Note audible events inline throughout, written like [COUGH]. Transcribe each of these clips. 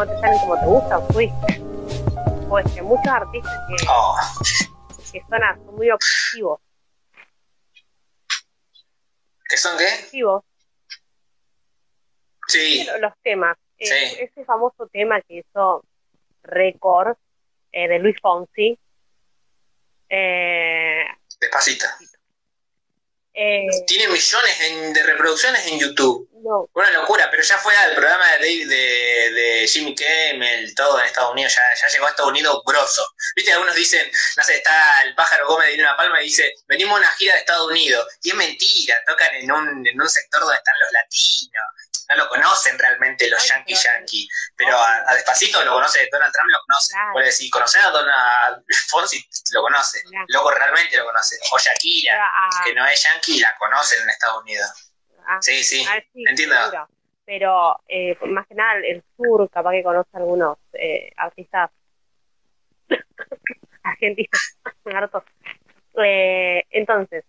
no te salen como te gusta o fuiste. Pues que muchos artistas que, Oh, que son, muy obsesivos, ¿Qué son qué? obsesivos Sí, lo- los temas. Eh, Sí. Ese famoso tema que hizo récord eh, de Luis Fonsi. Eh, despacito. Eh, Tiene millones en- de reproducciones en YouTube. no, Una locura, pero ya fue al programa de, Dave- de, de Jimmy Kimmel, todo en Estados Unidos, ya, ya llegó a Estados Unidos grosso. Viste, algunos dicen, no sé, está el pájaro Gómez de una palma y dice, venimos a una gira de Estados Unidos. Y es mentira, tocan en un, en un sector donde están los latinos. No lo conocen realmente los claro. yankees. Pero a, a Despacito lo conoce, Donald Trump lo conoce. Puede decir, conocer a Donald [LAUGHS] Fonsi, lo conoce. Loco realmente lo conoce. O Shakira, a- que no es yankee, la conocen en Estados Unidos. a- Sí, sí, a si- entiendo. Pero eh, más que nada el sur, capaz que conoce algunos eh, artistas [LAUGHS] argentinos, [LAUGHS] hartos. Eh, entonces,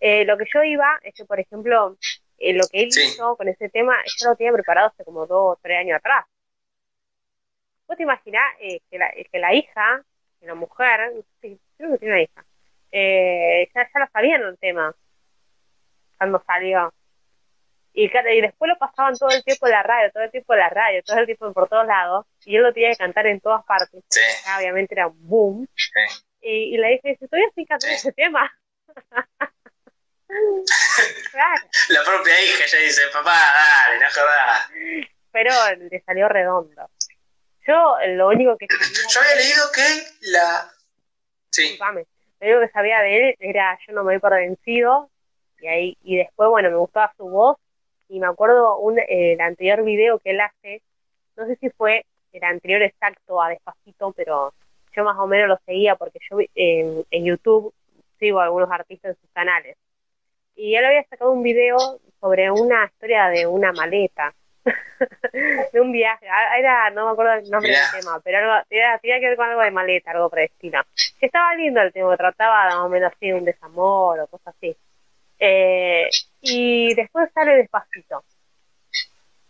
lo que yo iba es que, por ejemplo, eh, lo que él Sí. hizo con ese tema, yo lo tenía preparado hace como dos o tres años atrás. ¿Vos te imaginás eh, que, la, que la hija, que la mujer, creo que tiene una hija, eh, ya, ya lo sabían el tema cuando salió? Y, y después lo pasaban todo el tiempo en la radio, todo el tiempo en la radio, todo el tiempo por todos lados, y él lo tenía que cantar en todas partes. Sí. Obviamente era un boom. Sí. Y, y la hija dice, todavía estoy cantando ese tema. [LAUGHS] [LAUGHS] claro, La propia hija ya dice, papá, dale, no jodas. pero le salió redondo. Yo lo único que sabía Yo había leído que la... Sí, disculpame, lo único que sabía de él era yo no me voy por vencido y ahí y después bueno me gustaba su voz. Y me acuerdo un eh, el anterior video que él hace no sé si fue el anterior exacto a despacito pero yo más o menos lo seguía porque yo en, en YouTube sigo a algunos artistas en sus canales y él había sacado un video sobre una historia de una maleta [LAUGHS] de un viaje Ah, era no me acuerdo el nombre Mirá. del tema pero algo, era, tenía que ver con algo de maleta algo estilo que estaba lindo el tema, trataba más o menos así de un desamor o cosas así. Eh, y después sale despacito.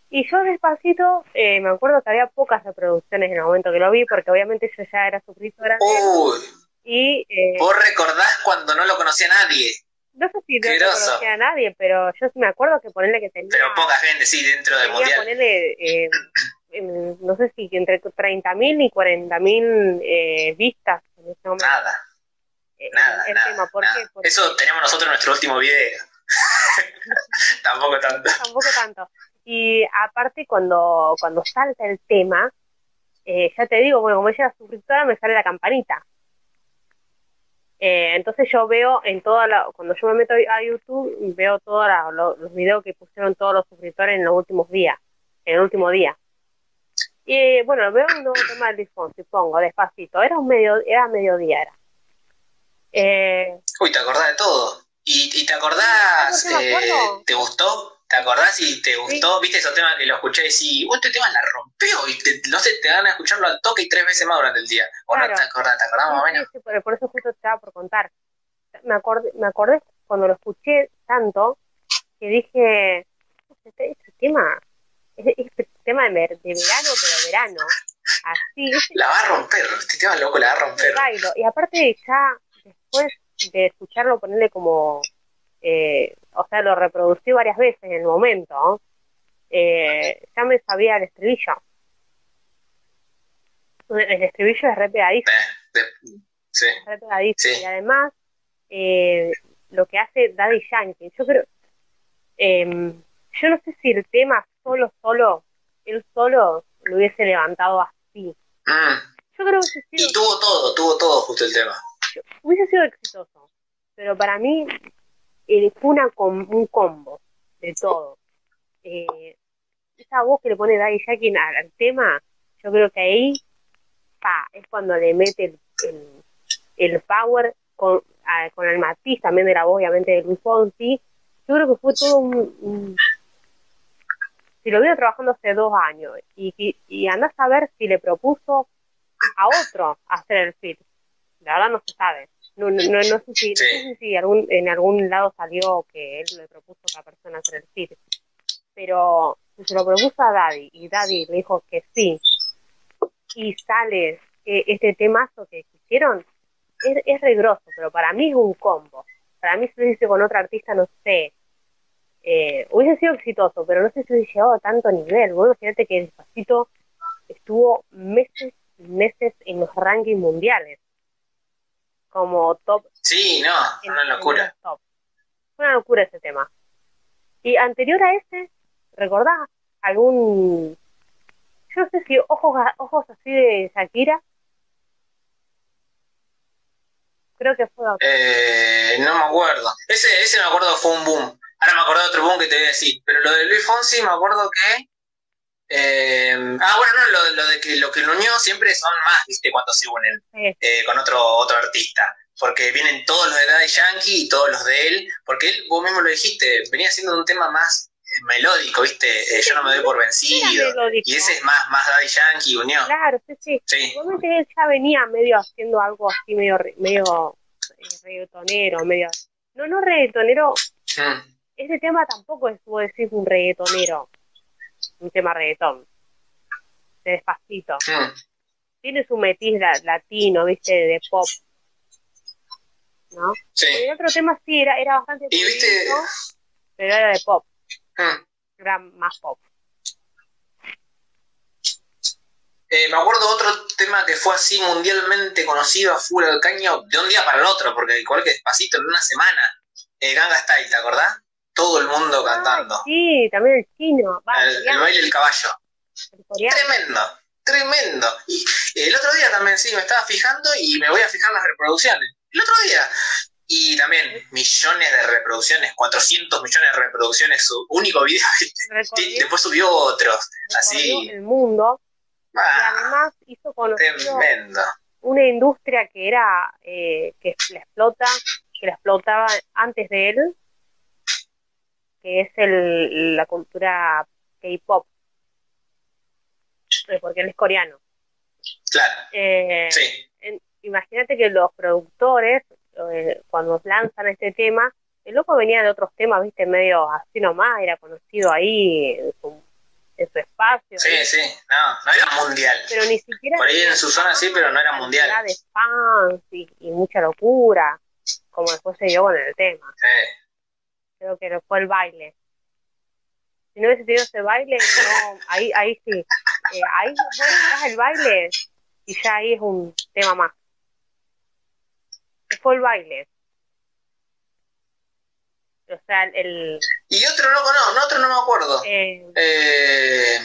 Y yo despacito, eh, me acuerdo que había pocas reproducciones en el momento que lo vi, porque obviamente yo ya era suscriptora. Uy, Y eh, vos recordás cuando no lo conocía nadie, no sé si no conocía a nadie, pero yo sí me acuerdo que ponerle que tenía, pero poca gente, sí, dentro del mundial. ponerle, eh, no sé si entre 30.000 y 40.000 eh, vistas en ese momento. Nada, eh, nada, el nada, tema. ¿Por nada. qué? Porque- Eso tenemos nosotros en nuestro último video. [LAUGHS] Tampoco tanto. tampoco tanto. Y aparte cuando, cuando salta el tema, eh, ya te digo, bueno, como ella es suscriptora, me sale la campanita. Eh, entonces yo veo en toda la, cuando yo me meto a YouTube, veo todos lo- los videos que pusieron todos los suscriptores en los últimos días, en el último día. Y bueno, veo un nuevo tema del Disfón, si pongo despacito, era un medio, era mediodía era. Eh, Uy, te acordás de todo. ¿Y, y te acordás, ¿Sabes por qué me eh, te gustó? ¿Te acordás y te gustó? ¿Viste esos temas que lo escuché y decís, "Uy, este tema la rompió? Y te- no sé, te van a escucharlo al toque y tres veces más durante el día. ¿O no te acordás? ¿Te acordás más o Sí, menos? sí, por, por eso justo te estaba por contar. Me acordé, me acordé cuando lo escuché tanto que dije, este, este tema, este, este tema de, ver- de verano, pero verano, así. La va a romper, este tema loco la va a romper. bailo. Y aparte ya después de escucharlo ponerle como, eh, o sea, lo reproducí varias veces en el momento, eh, ya me sabía el estribillo. El estribillo es re pegadizo. Eh, sí, re pegadizo. Sí. Y además, eh, lo que hace Daddy Yankee, yo creo, em, yo no sé si el tema solo, solo, él solo lo hubiese levantado así. Mm. Yo creo que hubiese Y sido, tuvo todo, tuvo todo justo el tema. hubiese sido exitoso, pero para mí eh, fue una com- un combo de todo. Eh, esa voz que le pone Daddy Yankee al, tema, yo creo que ahí pa, es cuando le mete el, el, power con, con el matiz también de la voz, obviamente, de Luis Fonsi. Yo creo que fue todo un... si lo vino trabajando hace dos años y, y, y a ver si le propuso a otro hacer el fit. La verdad no se sabe. No, no, no, no sé si, no sé si algún, en algún lado salió que él le propuso a otra persona hacer el fit. Pero se lo propuso a Daddy y Daddy le dijo que sí, y sale eh, este temazo que hicieron, es, es regroso, pero para mí es un combo. Para mí si lo hice con otra artista, no sé, eh, hubiese sido exitoso, pero no sé si hubiese llegado a tanto nivel. Bueno, fíjate que Despacito estuvo meses y meses en los rankings mundiales como top. Sí, no, en- una locura. top. Una locura ese tema. Y anterior a ese, ¿recordás algún... Yo no sé si ojos, ojos así de Shakira? Creo que fue otro. Eh, no me acuerdo. Ese, ese me acuerdo fue un boom. Ahora me acuerdo de otro boom que te voy a decir. Pero lo de Luis Fonsi me acuerdo que. Eh, ah, bueno, no, lo, lo de que lo que lo unió siempre son más, ¿viste? Cuando se unen Sí. eh, con otro, otro artista. Porque vienen todos los de Daddy Yankee y todos los de él. Porque él, vos mismo lo dijiste, venía haciendo un tema más eh, melódico, ¿viste? Eh, yo no me doy por vencido. Y ese es más, más Daddy Yankee, unió. Claro, sí, sí. Sí, Igualmente él ya venía medio haciendo algo así, medio, medio eh, reggaetonero, medio... No, no reggaetonero, Mm, ese tema tampoco es, puedo decir, un reggaetonero, un tema reggaetón, de despacito. Tiene su metiz la- latino, viste, de pop, ¿no? Sí. El otro tema sí era, era bastante Y viste- pero era de pop, Mm. era más pop. Eh, me acuerdo otro tema que fue así mundialmente conocido a full caño de un día para el otro, porque igual que despacito en una semana. Eh, Ganga Style, ¿te acordás? Todo el mundo cantando. Sí, también el chino, va, el, baile del caballo. el. Tremendo, tremendo. Y el otro día también, sí, me estaba fijando y me voy a fijar las reproducciones. El otro día. Y también millones de reproducciones, 400 millones de reproducciones, su único video. [LAUGHS] Recorrió, después subió otros. Así. el mundo y Ah, además hizo tremendo. una industria que era eh, que la explota que la explotaba antes de él que es el, la cultura K-pop Eh, porque él es coreano Claro, Eh, sí. en- imagínate que los productores eh, cuando lanzan este tema el loco venía de otros temas viste medio así nomás era conocido ahí en su, en su espacio Sí, sí, no, no era mundial. pero ni siquiera Por ahí en su zona sí, pero no era mundial. de fans y, y mucha locura, como después se dio con el tema. Sí. Creo que fue el baile. Si no hubiese tenido ese baile, no, ahí, ahí sí. Eh, ahí vos el baile y ya ahí es un tema más. Fue el baile. O sea, el... Y otro no, no, otro no me acuerdo. eh, Eh,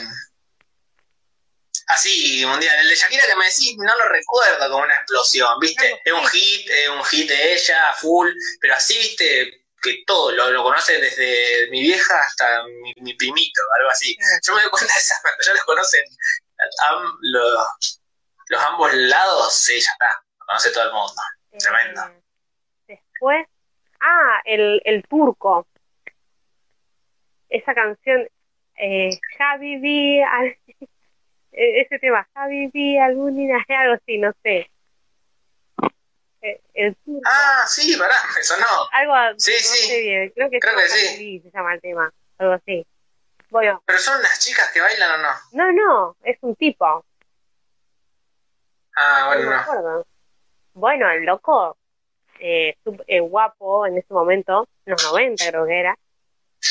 así, mundial. El de Shakira que me decís, no lo recuerdo como una explosión, ¿viste? Es un hit, es un hit de ella, full, pero así, ¿viste? Que todo, lo, lo conoce desde mi vieja hasta mi, mi primito, algo así. Yo me doy cuenta de eso, cuando ya los conocen am- los, los ambos lados, sí, ya está, lo conoce todo el mundo. Tremendo. eh, después, ah, el, el turco. Esa canción, eh, Habibi, al- [LAUGHS] eh, ese tema, Habibi, alguna, [LAUGHS] algo así, no sé. El turco, Ah, sí, pará, me sonó. algo, sí, no sí. sé bien, creo que Creo que sí. Se llama el tema, algo así. Bueno, ¿Pero son unas chicas que bailan o no? no, no, es un tipo, Ah, no bueno, no. Bueno, el loco, eh, eh, guapo en ese momento, en los 90 creo que era,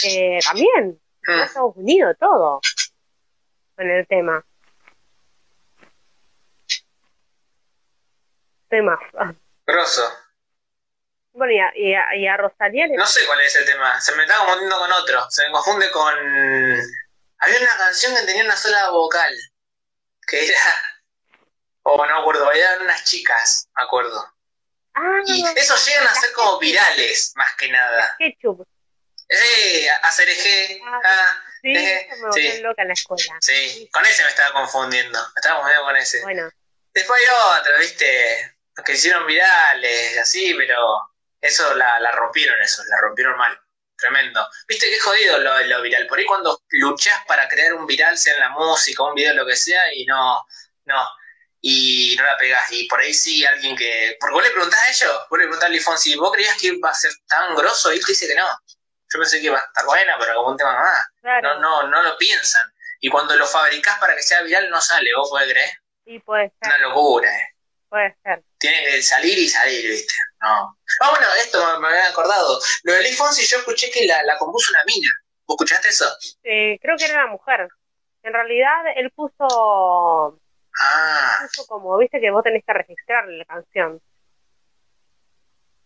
eh, también, fue a Mm. Estados Unidos todo, con el tema. Temas. Grosso. Bueno, y a, y a, y a Rosalía le No sé cuál es el tema. Se me está confundiendo con otro. Se me confunde con. Había una canción que tenía una sola vocal. Que era. Oh, no me acuerdo. Eran unas chicas, me acuerdo. Ah, Y esos llegan a ser como virales, más que nada. ketchup. Eh, hacer eje. Ah, Sí, Eh, eso me sí. loca en la escuela. sí. Con ese me estaba confundiendo. Me estaba confundiendo con ese. Bueno, Después hay otros, ¿viste? Que hicieron virales, así, pero eso la, la rompieron, eso, la rompieron mal. Tremendo. ¿Viste qué jodido lo, lo viral? Por ahí cuando luchás para crear un viral, sea en la música, un video, lo que sea, y no, no, y no la pegás. Y por ahí sí alguien que... Porque vos le preguntás a ellos, vos le preguntás a Luis Fonsi, ¿vos creías que iba a ser tan grosso? Y él te dice que no. Yo pensé que iba a estar buena, pero como un tema más. claro. No, no, no lo piensan. Y cuando lo fabricás para que sea viral, no sale, ¿vos podés creer? Y puede ser. Una locura, eh. Puede ser. Tiene que salir y salir, ¿viste? No. Ah, bueno, esto me, había acordado. Lo de Lee Fonsi yo escuché que la, la compuso una mina. ¿Vos escuchaste eso? Eh, creo que era una mujer. En realidad él puso, Ah, puso como, viste que vos tenés que registrar la canción.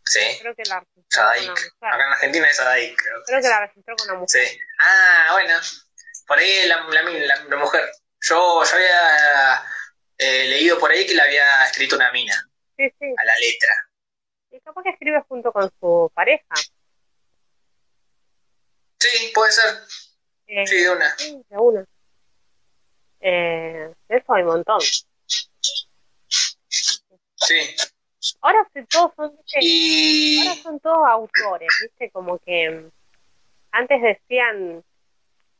sí. Creo que la registró con una Sadaik. mujer. Acá en Argentina es Sadaik, creo. Creo que la registró con una mujer. Sí. Ah, bueno. Por ahí la, la, la- la mujer. Yo, yo había eh, leído por ahí que la había escrito una mina Sí, sí. a la letra. Y capaz que escribe junto con su pareja. Sí, puede ser. Eh, Sí, de una. sí, de una. Eh, de eso hay un montón. Sí. Ahora sí, todos son, viste, Y. ahora son todos autores, viste, como que antes decían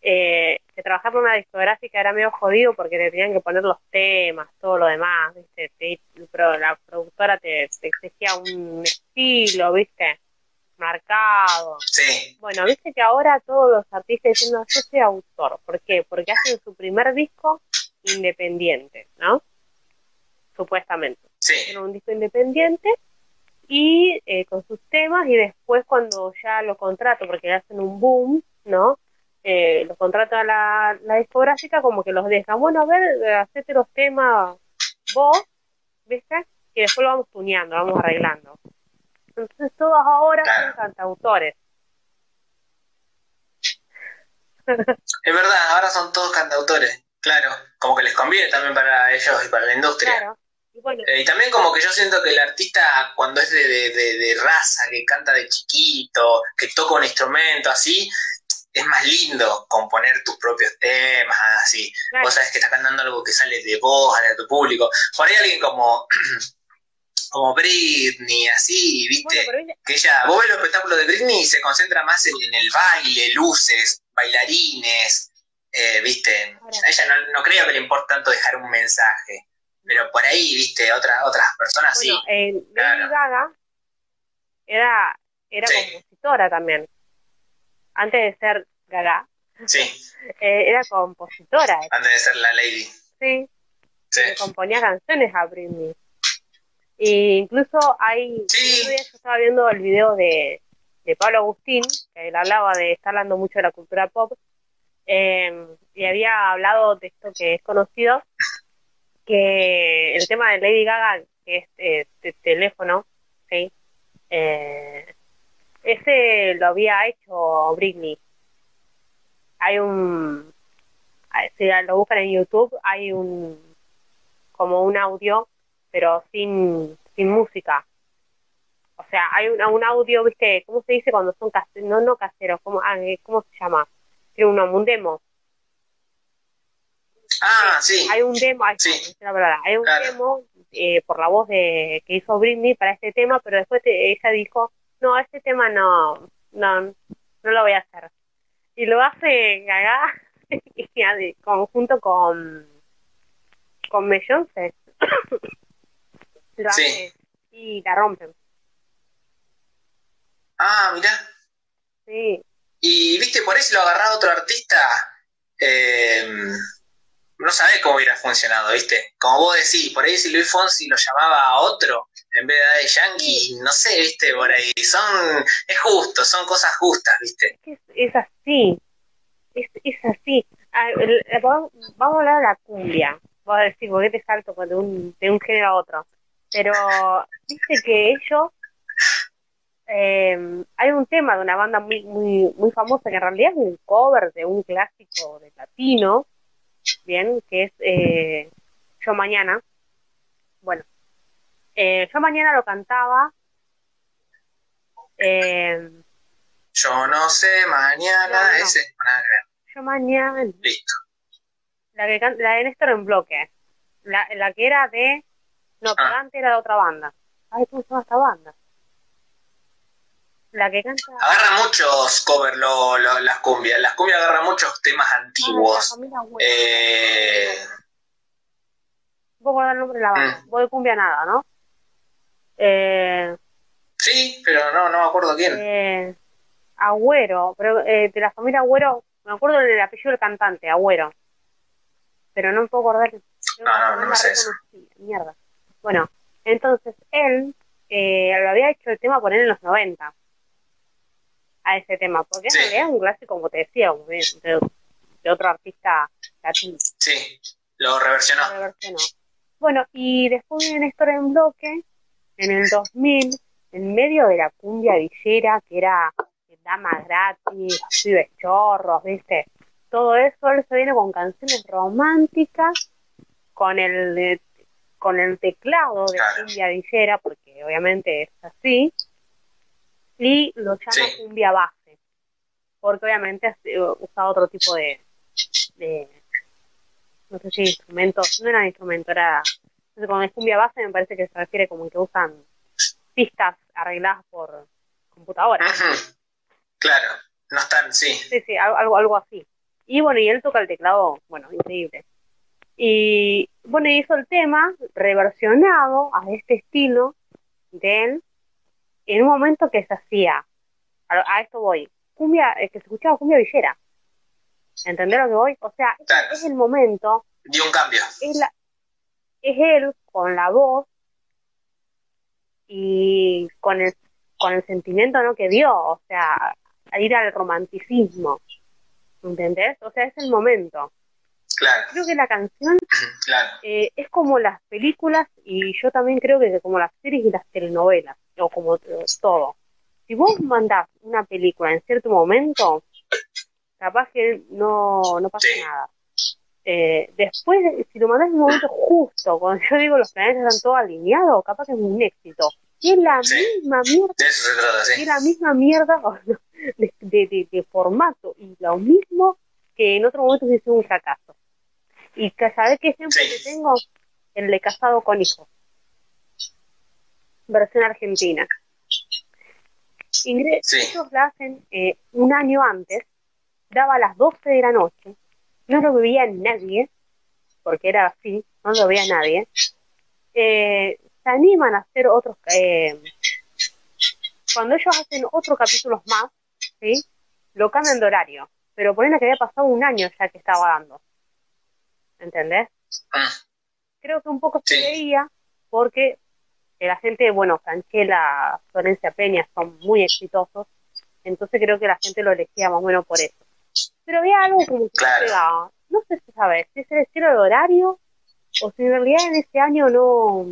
eh, que trabajar por una discográfica era medio jodido porque te tenían que poner los temas, todo lo demás, viste, Te- pero la productora te, te exigía un estilo, viste, marcado. Sí. Bueno, viste que ahora todos los artistas dicen, no, yo soy autor. ¿Por qué? Porque hacen su primer disco independiente, ¿no? Supuestamente. Sí. Hacen un disco independiente y eh, con sus temas y después cuando ya lo contrato, porque hacen un boom, ¿no? Eh, los contrata la, la discográfica como que los dejan, bueno, a ver, hacete los temas vos, ¿viste? Y después lo vamos tuneando, vamos arreglando. Entonces todos ahora son cantautores. Es verdad, ahora son todos cantautores. Claro. Como que les conviene también para ellos y para la industria. Claro. Y bueno, Eh, y también como que yo siento que el artista cuando es de, de, de- de raza, que canta de chiquito, que toca un instrumento así, es más lindo componer tus propios temas, así. claro, Vos sabés que estás cantando algo que sale de vos, de tu público. Por ahí alguien como, [CLEARS THROAT] como Britney, así, ¿viste? ella- que ella, vos ves los espectáculos de Britney y se concentra más en, en el baile, luces, bailarines, eh, ¿viste? A ella no, no creo que le importe tanto dejar un mensaje. Pero por ahí, ¿viste? Otras otras personas bueno, sí. eh, Lady claro. Gaga era, era Sí. compositora también. Antes de ser Gaga, Sí, eh, era compositora, antes de ser la lady. sí, componía canciones a Britney. Y incluso hay, Sí. yo estaba viendo el video de, de Pablo Agustín, que él hablaba de, está hablando mucho de la cultura pop, eh, y había hablado de esto que es conocido, que el tema de Lady Gaga, que es eh, de teléfono, ¿sí? Eh, ese lo había hecho Britney. Hay un, si lo buscan en YouTube, hay un, como un audio, pero sin, sin música. O sea, hay un, un audio, ¿viste? ¿Cómo se dice cuando son caseros? No, no caseros, ¿cómo, ah, eh, ¿cómo se llama? Tiene un, un demo. Ah, sí. Hay un demo, está, Sí. la palabra. Hay un Claro. demo eh, por la voz de que hizo Britney para este tema, pero después te- ella dijo, no, este tema no, no, no lo voy a hacer. Y lo hace Gaga [LAUGHS] conjunto con con Beyoncé. [COUGHS] lo Sí. hace y la rompen. Ah, mirá. Sí, Y, ¿viste? Por ahí si lo agarraba otro artista, eh, no sabés cómo hubiera funcionado, ¿viste? Como vos decís, por ahí si Luis Fonsi lo llamaba a otro en vez de Yankee, no sé, ¿viste? Por ahí. Son, es justo, son cosas justas, ¿viste? es es, así, es, es así. El- el- vamos vamos a hablar de la cumbia. Voy a decir, ¿por qué te salto de un, de un género a otro? Pero, viste que ellos, eh, hay un tema de una banda muy, muy, muy famosa que en realidad es un cover de un clásico de latino, bien, que es eh, Yo Mañana. Bueno, eh, Yo Mañana lo cantaba. Eh, Yo no sé, mañana, No, no. ese. Nada que ver. Yo Mañana. Listo. La, que la de Néstor en bloque. La, la que era de. No, Ah. pero antes era de otra banda. Ay, ¿cómo se llama esta banda? La que canta. Agarra muchos cover lo, lo- las cumbias. Las cumbias agarran muchos temas Ah, la antiguos. Güell. Eh, No puedo acordar el nombre de la banda. Mm. De cumbia nada, ¿no? Eh, sí, pero no, no me acuerdo quién. eh, Agüero, pero eh, de la familia Agüero, me acuerdo del apellido del cantante, Agüero. pero no me puedo acordar. No, no, no, sé eso. Mierda. Bueno, entonces él eh, lo había hecho el tema poner en los 90 a ese tema, porque Sí. en realidad es un clásico, como te decía, de otro artista latino. Sí, lo reversionó. lo reversionó. Bueno, y después viene Néstor en bloque, en el 2000, en medio de la cumbia villera, que era dama gratis, pibes chorros, ¿viste? Todo eso, él se viene con canciones románticas, con el eh, con el teclado de cumbia villera, porque obviamente es así, y lo llama Sí. cumbia base, porque obviamente eh, usa otro tipo de, de no sé si instrumentos, no era instrumento, era, sé, con es cumbia base me parece que se refiere como que usan pistas arregladas por computadora. Claro, no están, sí. Sí, sí, al- algo, algo así. Y bueno, y él toca el teclado, bueno, increíble. Y bueno, hizo el tema reversionado a este estilo de él en un momento que se hacía, a, a esto voy, cumbia, eh, que se escuchaba cumbia villera. ¿Entendés lo que voy? O sea, es el momento Dio un cambio. es, la, es él con la voz y con el, con el sentimiento ¿no? que dio, o sea, a ir al romanticismo, ¿entendés? O sea, es el momento. Claro, Creo que la canción claro. eh, es como las películas y yo también creo que como las series y las telenovelas, o como eh, todo. Si vos mandás una película en cierto momento, capaz que no, no pasa Sí. nada. Eh, después, si lo mandás en un momento justo, cuando yo digo los planetas están todos alineados, capaz que es un éxito. Y es la Sí. misma mierda, De eso se trata, y es sí. la misma mierda [LAUGHS] de, de, de- de formato, y lo mismo que en otro momento se hizo un fracaso. Y que, ¿sabés qué ejemplo Sí. que tengo? El de Casado con Hijos. Versión argentina. Ingre- Sí. Ellos la hacen eh, un año antes, daba a las 12 de la noche, no lo veía nadie, porque era así, no lo veía nadie. Eh, se animan a hacer otros. eh, cuando ellos hacen otros capítulos más, ¿sí? lo cambian de horario, pero ponen que había pasado un año ya que estaba dando. ¿Entendés? Mm, creo que un poco se veía porque la gente, bueno, Franchella, Florencia Peña son muy exitosos, entonces creo que la gente lo elegía más o menos por eso. Pero había algo como que Claro. pegaba. No sé si sabes, si es el estilo de horario o si en realidad en ese año no,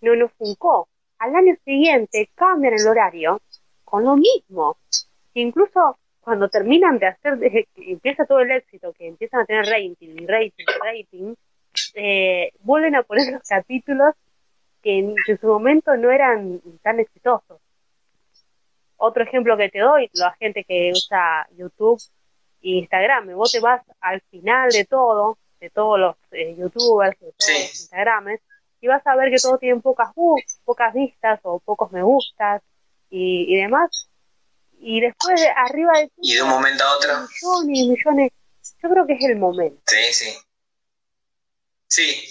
no nos funcó. Al año siguiente cambian el horario con lo mismo. Incluso cuando terminan de hacer, de- empieza todo el éxito, que empiezan a tener rating rating rating, eh, vuelven a poner los capítulos que en, que en su momento no eran tan exitosos. Otro ejemplo que te doy, la gente que usa YouTube Instagram, vos te vas al final de todo, de todos los eh, youtubers, de todos Sí. los Instagrames, y vas a ver que todos tienen pocas, pocas vistas o pocos me gustas y, y demás. Y después de arriba de Y de un momento a otro. millones y millones. Yo creo que es el momento. Sí, sí. Sí.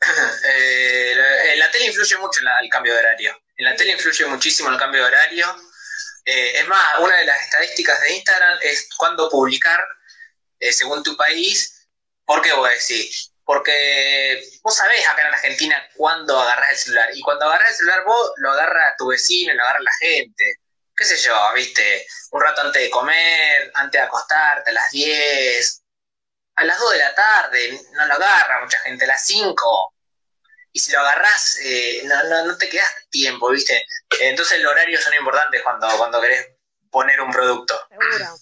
[CLEARS THROAT] Eh, la- en la tele influye mucho en la- el cambio de horario. En la tele influye muchísimo el cambio de horario. Eh, es más, una de las estadísticas de Instagram es cuándo publicar eh, según tu país. ¿Por qué vos decís? Porque vos sabés acá en Argentina cuándo agarrás el celular. Y cuando agarrás el celular vos, lo agarra tu vecino, lo agarra la gente. ¿Qué sé yo? ¿Viste? Un rato antes de comer, antes de acostarte, a las 10 a las 2 de la tarde, no lo agarra mucha gente, a las 5. Y si lo agarrás, eh, no, no, no te quedas tiempo, ¿viste? Entonces los horarios son importantes cuando, cuando querés poner un producto. Seguro.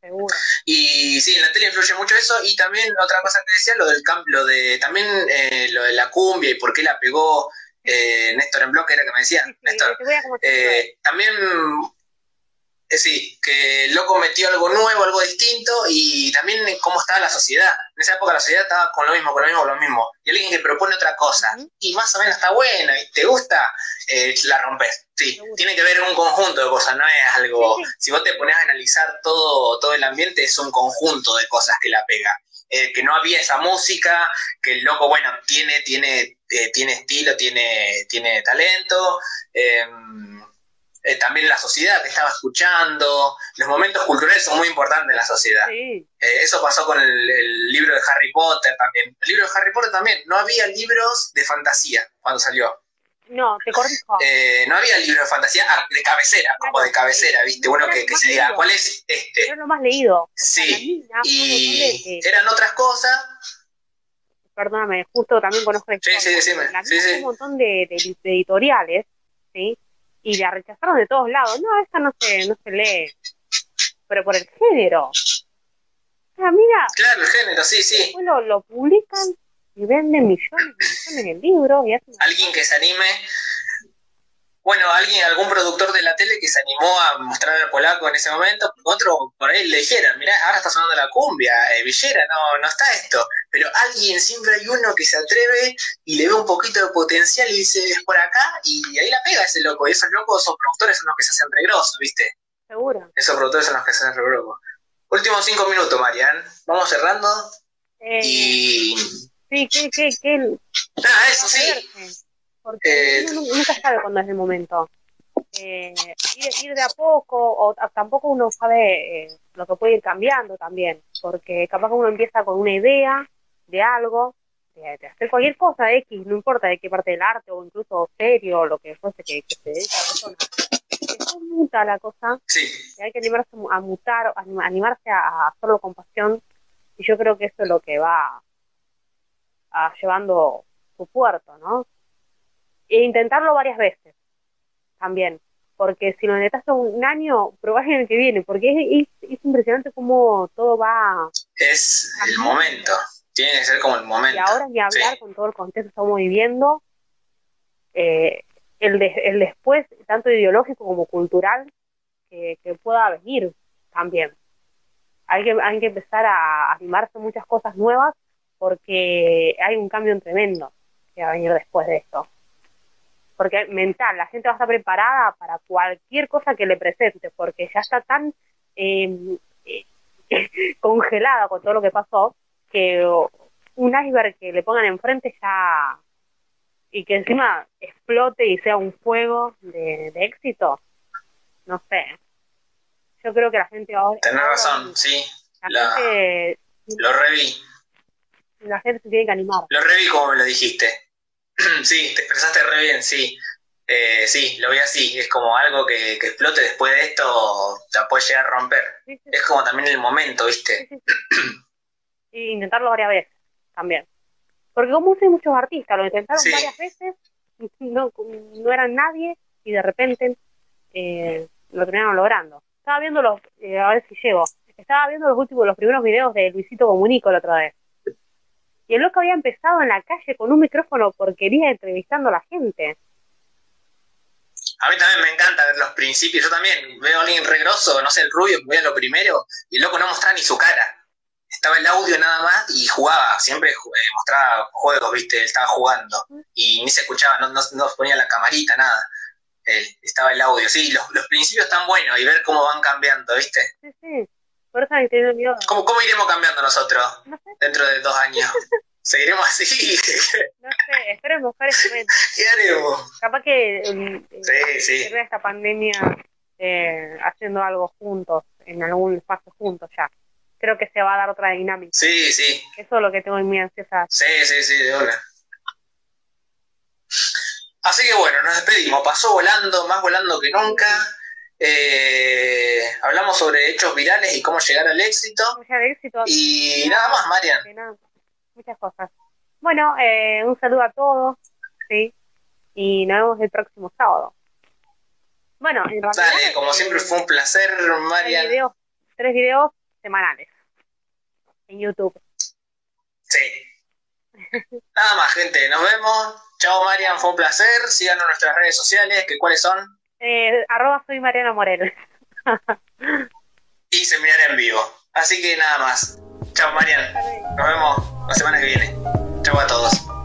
Seguro. Y sí, en la tele influye mucho eso. Y también otra cosa que decía, lo del cambio, lo de también eh, lo de la cumbia y por qué la pegó eh, Néstor en bloque, era que me decía, Sí, sí, Néstor. te voy a como te Eh, también, sí, que el loco metió algo nuevo, algo distinto y también cómo estaba la sociedad. En esa época la sociedad estaba con lo mismo, con lo mismo, con lo mismo. Y alguien que propone otra cosa y más o menos está buena y te gusta, eh, la rompes. Sí, tiene que ver un conjunto de cosas, no es algo... Si vos te pones a analizar todo, todo el ambiente, es un conjunto de cosas que la pega. Eh, que no había esa música, que el loco, bueno, tiene, tiene, eh, tiene estilo, tiene, tiene talento. Eh, también la sociedad que estaba escuchando, los momentos culturales son muy importantes en la sociedad. Sí, Eh, eso pasó con el, el libro de Harry Potter también. El libro de Harry Potter también, no había libros de fantasía cuando salió. no, te corrijo. Eh, no había libros de fantasía ah, de cabecera, como de cabecera, ¿viste? Bueno, que, que se diga, ¿cuál es este? Era lo más leído. Sí, mina, Y ponele eran otras cosas. perdóname, justo también conozco Sí, sí, sí, un montón de, de- de editoriales, ¿sí? Y la rechazaron de todos lados. No, esta no se, no se lee. Pero por el género. O sea, mira, Claro, el género, sí, sí. después lo, lo publican y venden millones y millones de libros y hacen Alguien que se anime. Bueno, alguien, algún productor de la tele que se animó a mostrar al polaco en ese momento, otro por ahí le dijeron, mirá, ahora está sonando la cumbia, eh, Villera, no, no está esto. Pero alguien, siempre hay uno que se atreve y le ve un poquito de potencial y dice, es por acá, y ahí la pega ese loco. Y esos locos, esos productores son los que se hacen regrosos, ¿viste? seguro. Esos productores son los que se hacen regrosos. Últimos cinco minutos, Marian. Vamos cerrando. Eh, Y. Sí, que, que, que Nada, eso sí. Porque Eh, uno nu- nunca sabe cuándo es el momento. Eh, ir, ir de a poco, o tampoco uno sabe eh, lo que puede ir cambiando también, porque capaz que uno empieza con una idea de algo, de, de hacer cualquier cosa X, no importa de qué parte del arte o incluso serio o lo que fuese que, que se dedica a la persona. Después muta la cosa Sí. y hay que animarse a mutar, anim- animarse a, a hacerlo con pasión y yo creo que eso es lo que va a, llevando su puerto, ¿no? E intentarlo varias veces también, porque si lo intentas un año, probás en el que viene, porque es, es, es impresionante cómo todo va Es el momento. Tiene que ser como el momento. y ahora ni hablar Sí. con todo el contexto que estamos viviendo, eh, el, de- el después, tanto ideológico como cultural, que, que pueda venir también. Hay que, hay que empezar a animarse muchas cosas nuevas porque hay un cambio tremendo que va a venir después de esto. Porque mental, la gente va a estar preparada para cualquier cosa que le presente, porque ya está tan eh, eh, [LAUGHS] congelada con todo lo que pasó, que un iceberg que le pongan enfrente ya y que encima explote y sea un fuego de, de éxito, no sé. Yo creo que la gente ahora... Tenés razón, sí. La, La- gente, Lo reví. la gente se tiene que animar. Lo reví como me lo dijiste. [CLEARS THROAT] sí, te expresaste re bien, sí. Eh, sí, lo vi así. Es como algo que, que explote después de esto, la puede llegar a romper. Sí, sí, Es como también el momento, ¿viste? Y intentarlo varias veces también. Porque como hay muchos artistas, lo intentaron varias veces, no, no eran nadie y de repente eh, lo terminaron logrando. Estaba viendo los, eh, a ver si llego, estaba viendo los últimos, los primeros videos de Luisito Comunico la otra vez. Y el loco había empezado en la calle con un micrófono porquería entrevistando a la gente. A mí también me encanta ver los principios. Yo también veo a alguien regroso, no sé, el rubio, que veía lo primero, y el loco no mostraba ni su cara. Estaba el audio nada más y jugaba. Siempre eh, mostraba juegos, ¿viste? Él estaba jugando. Y ni se escuchaba, no, no, no ponía la camarita, nada. Él, estaba el audio. Sí, los, los principios están buenos y ver cómo van cambiando, ¿viste? Sí, sí. Por eso miedo. ¿Cómo, cómo iremos cambiando nosotros No sé, dentro de dos años? [LAUGHS] ¿Seguiremos así? no sé, espero mejor ese momento. ¿Qué haremos? Capaz que eh, Sí, esta pandemia eh, haciendo algo juntos, en algún espacio juntos ya. Creo que se va a dar otra dinámica. Sí, sí. Eso es lo que tengo en mi ansiosa. Sí, sí, sí, de una. Así que bueno, nos despedimos. Pasó volando, más volando que nunca. Eh, hablamos sobre hechos virales y cómo llegar al éxito. Y nada más, Marian. nada, muchas cosas. Bueno, eh, un saludo a todos, ¿sí? Y nos vemos el próximo sábado. Bueno, en realidad... Dale, como siempre fue un placer, tres Marian. videos, tres videos semanales en YouTube. Sí. Nada más, gente. Nos vemos. Chao, Marian. Fue un placer. Síganos en nuestras redes sociales, que cuáles son. Eh, arroba soy Mariana Morel. Y seminario en vivo. Así que nada más. Chao, Marian. Nos vemos la semana que viene. Chao a todos.